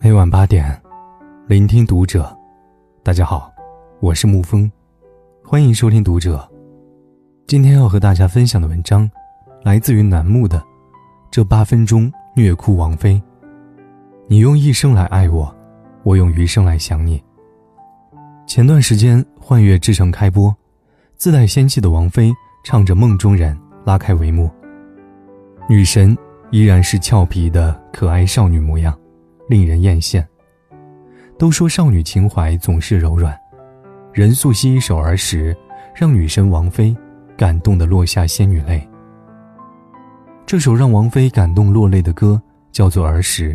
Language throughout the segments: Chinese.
每晚八点，聆听读者。大家好，我是沐风，欢迎收听读者。今天要和大家分享的文章，来自于楠木的《这八分钟虐哭王菲》。你用一生来爱我，我用余生来想你。前段时间，《幻乐之城》开播，自带仙气的王菲唱着《梦中人》拉开帷幕。女神依然是俏皮的可爱少女模样。令人艳羡。都说少女情怀总是柔软，任素汐一首《儿时》，让女神王菲感动的落下仙女泪。这首让王菲感动落泪的歌叫做《儿时》，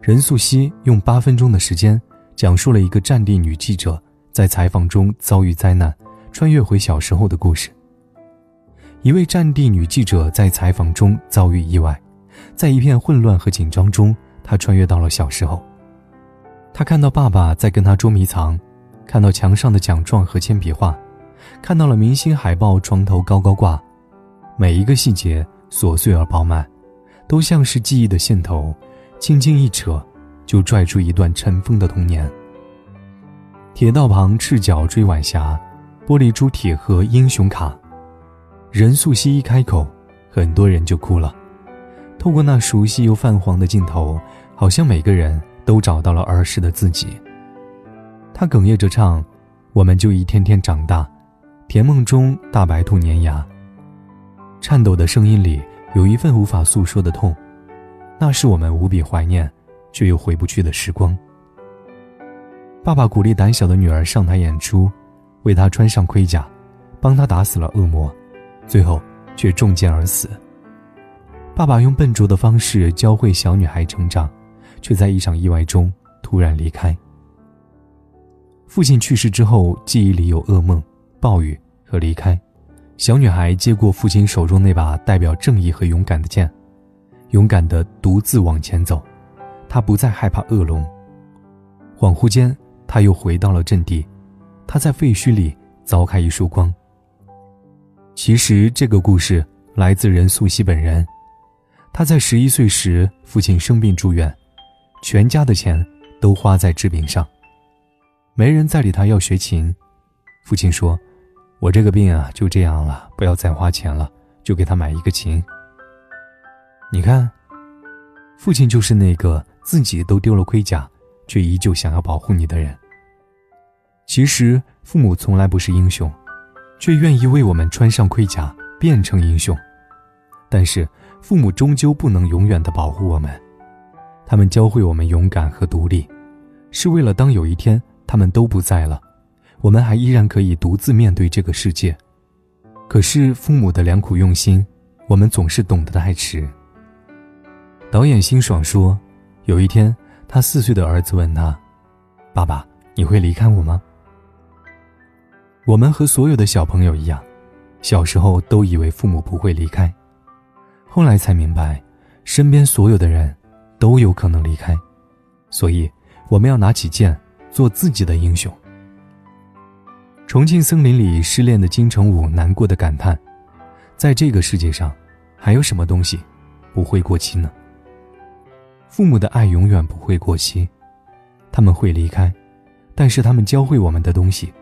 任素汐用八分钟的时间，讲述了一个战地女记者在采访中遭遇灾难，穿越回小时候的故事。一位战地女记者在采访中遭遇意外，在一片混乱和紧张中。他穿越到了小时候，他看到爸爸在跟他捉迷藏，看到墙上的奖状和铅笔画，看到了明星海报床头高高挂，每一个细节琐碎而饱满，都像是记忆的线头，轻轻一扯，就拽出一段尘封的童年。铁道旁赤脚追晚霞，玻璃珠铁盒英雄卡，任素汐一开口，很多人就哭了。透过那熟悉又泛黄的镜头。好像每个人都找到了儿时的自己。他哽咽着唱：“我们就一天天长大，甜梦中大白兔粘牙。”颤抖的声音里有一份无法诉说的痛，那是我们无比怀念却又回不去的时光。爸爸鼓励胆小的女儿上台演出，为她穿上盔甲，帮她打死了恶魔，最后却中箭而死。爸爸用笨拙的方式教会小女孩成长。却在一场意外中突然离开。父亲去世之后，记忆里有噩梦、暴雨和离开。小女孩接过父亲手中那把代表正义和勇敢的剑，勇敢地独自往前走。她不再害怕恶龙。恍惚间，她又回到了阵地。她在废墟里凿开一束光。其实，这个故事来自任素汐本人。他在十一岁时，父亲生病住院。全家的钱都花在治病上，没人再理他要学琴。父亲说：“我这个病啊，就这样了，不要再花钱了，就给他买一个琴。”你看，父亲就是那个自己都丢了盔甲，却依旧想要保护你的人。其实，父母从来不是英雄，却愿意为我们穿上盔甲，变成英雄。但是，父母终究不能永远的保护我们。他们教会我们勇敢和独立，是为了当有一天他们都不在了，我们还依然可以独自面对这个世界。可是父母的良苦用心，我们总是懂得太迟。导演辛爽说：“有一天，他四岁的儿子问他：‘爸爸，你会离开我吗？’我们和所有的小朋友一样，小时候都以为父母不会离开，后来才明白，身边所有的人。”都有可能离开，所以我们要拿起剑，做自己的英雄。重庆森林里失恋的金城武难过的感叹：“在这个世界上，还有什么东西不会过期呢？”父母的爱永远不会过期，他们会离开，但是他们教会我们的东西，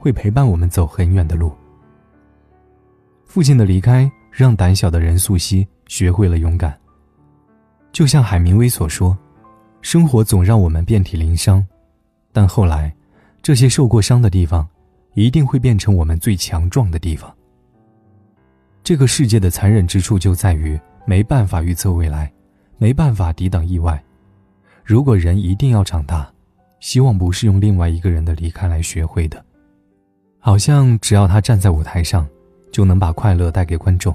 会陪伴我们走很远的路。父亲的离开让胆小的任素汐学会了勇敢。就像海明威所说：“生活总让我们遍体鳞伤，但后来，这些受过伤的地方，一定会变成我们最强壮的地方。”这个世界的残忍之处就在于没办法预测未来，没办法抵挡意外。如果人一定要长大，希望不是用另外一个人的离开来学会的。好像只要他站在舞台上，就能把快乐带给观众。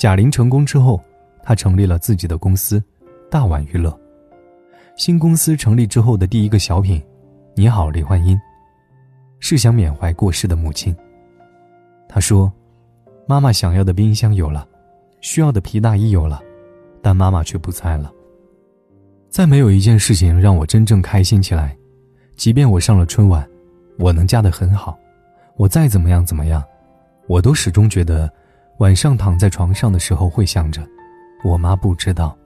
贾玲成功之后。她成立了自己的公司，大碗娱乐。新公司成立之后的第一个小品，《你好，李焕英》，是想缅怀过世的母亲。她说：“妈妈想要的冰箱有了，需要的皮大衣有了，但妈妈却不在了。再没有一件事情让我真正开心起来。即便我上了春晚，我能嫁得很好，我再怎么样怎么样，我都始终觉得，晚上躺在床上的时候会想着。”我妈不知道，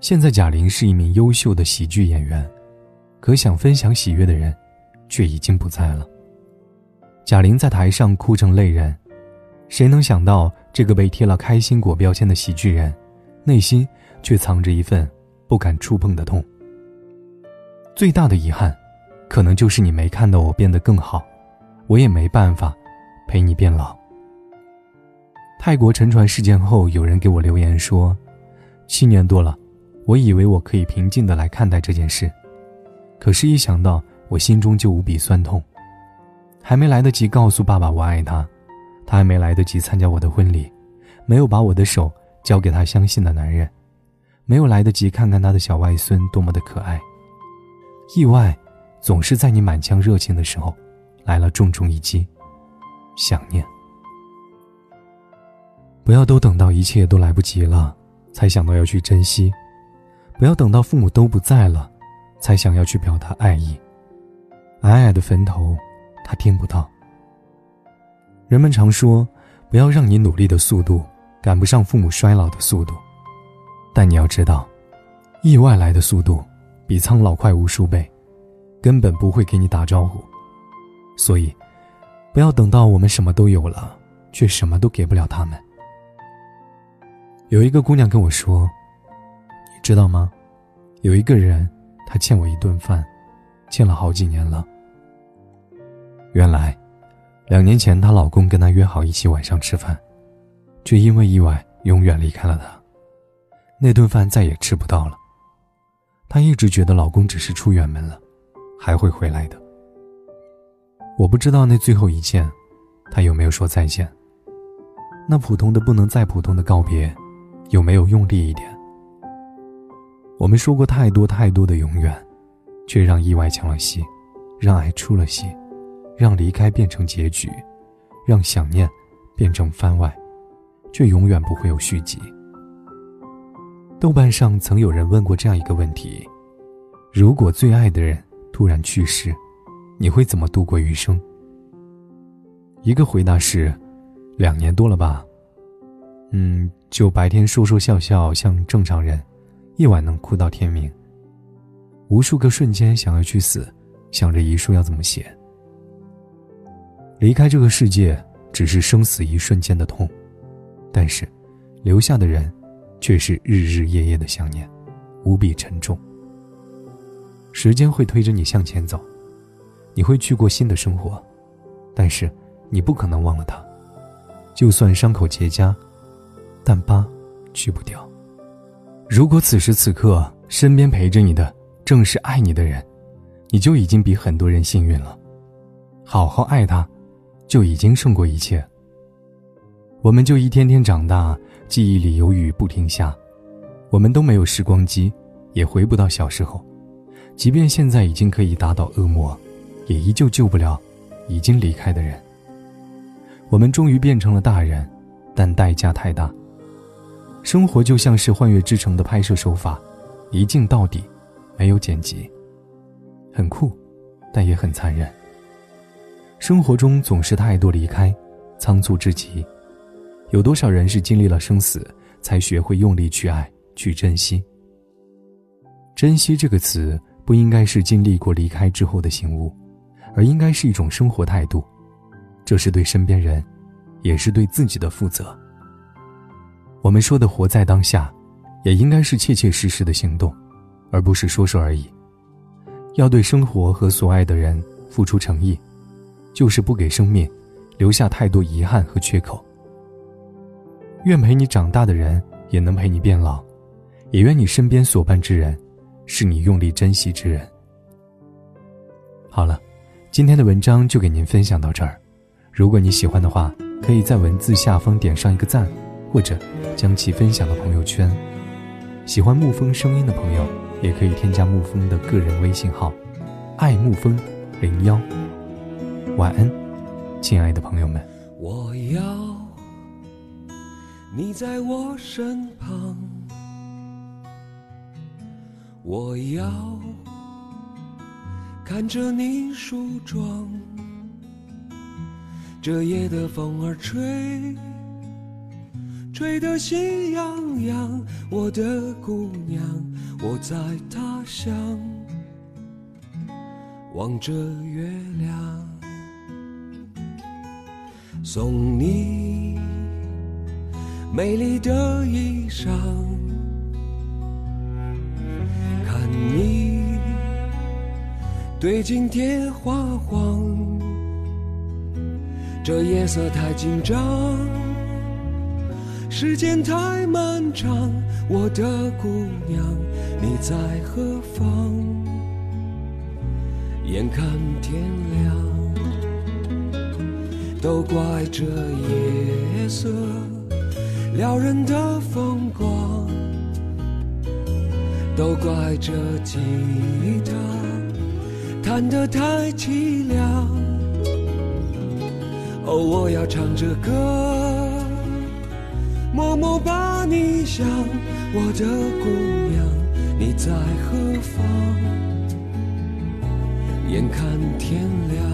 现在贾玲是一名优秀的喜剧演员，可想分享喜悦的人，却已经不在了。贾玲在台上哭成泪人，谁能想到这个被贴了开心果标签的喜剧人，内心却藏着一份不敢触碰的痛。最大的遗憾，可能就是你没看到我变得更好，我也没办法陪你变老。泰国沉船事件后，有人给我留言说：“七年多了，我以为我可以平静的来看待这件事，可是，一想到我心中就无比酸痛。还没来得及告诉爸爸我爱他，他还没来得及参加我的婚礼，没有把我的手交给他相信的男人，没有来得及看看他的小外孙多么的可爱。意外，总是在你满腔热情的时候，来了重重一击，想念。”不要都等到一切都来不及了，才想到要去珍惜；不要等到父母都不在了，才想要去表达爱意。矮矮的坟头，他听不到。人们常说，不要让你努力的速度赶不上父母衰老的速度，但你要知道，意外来的速度比苍老快无数倍，根本不会给你打招呼。所以，不要等到我们什么都有了，却什么都给不了他们。有一个姑娘跟我说：“你知道吗？有一个人，他欠我一顿饭，欠了好几年了。原来，两年前她老公跟她约好一起晚上吃饭，却因为意外永远离开了她。那顿饭再也吃不到了。她一直觉得老公只是出远门了，还会回来的。我不知道那最后一见，他有没有说再见。那普通的不能再普通的告别。”有没有用力一点？我们说过太多太多的永远，却让意外抢了戏，让爱出了戏，让离开变成结局，让想念变成番外，却永远不会有续集。豆瓣上曾有人问过这样一个问题：如果最爱的人突然去世，你会怎么度过余生？一个回答是：两年多了吧。嗯，就白天说说笑笑像正常人，夜晚能哭到天明。无数个瞬间想要去死，想着遗书要怎么写。离开这个世界只是生死一瞬间的痛，但是留下的人却是日日夜夜的想念，无比沉重。时间会推着你向前走，你会去过新的生活，但是你不可能忘了他，就算伤口结痂。但疤去不掉。如果此时此刻身边陪着你的正是爱你的人，你就已经比很多人幸运了。好好爱他，就已经胜过一切。我们就一天天长大，记忆里有雨不停下。我们都没有时光机，也回不到小时候。即便现在已经可以打倒恶魔，也依旧救不了已经离开的人。我们终于变成了大人，但代价太大。生活就像是《幻乐之城》的拍摄手法，一镜到底，没有剪辑，很酷，但也很残忍。生活中总是太多离开，仓促至极。有多少人是经历了生死，才学会用力去爱，去珍惜？珍惜这个词不应该是经历过离开之后的醒悟，而应该是一种生活态度。这是对身边人，也是对自己的负责。我们说的活在当下，也应该是切切实实的行动，而不是说说而已。要对生活和所爱的人付出诚意，就是不给生命留下太多遗憾和缺口。愿陪你长大的人也能陪你变老，也愿你身边所伴之人，是你用力珍惜之人。好了，今天的文章就给您分享到这儿。如果你喜欢的话，可以在文字下方点上一个赞。或者将其分享到朋友圈。喜欢沐风声音的朋友，也可以添加沐风的个人微信号“爱沐风零幺”。晚安，亲爱的朋友们。我要你在我身旁，我要看着你梳妆，这夜的风儿吹。吹得心痒痒，我的姑娘，我在他乡望着月亮，送你美丽的衣裳，看你对镜贴花黄，这夜色太紧张。时间太漫长，我的姑娘，你在何方？眼看天亮，都怪这夜色撩人的风光，都怪这吉他弹得太凄凉。哦，我要唱着歌。默默把你想，我的姑娘，你在何方？眼看天亮，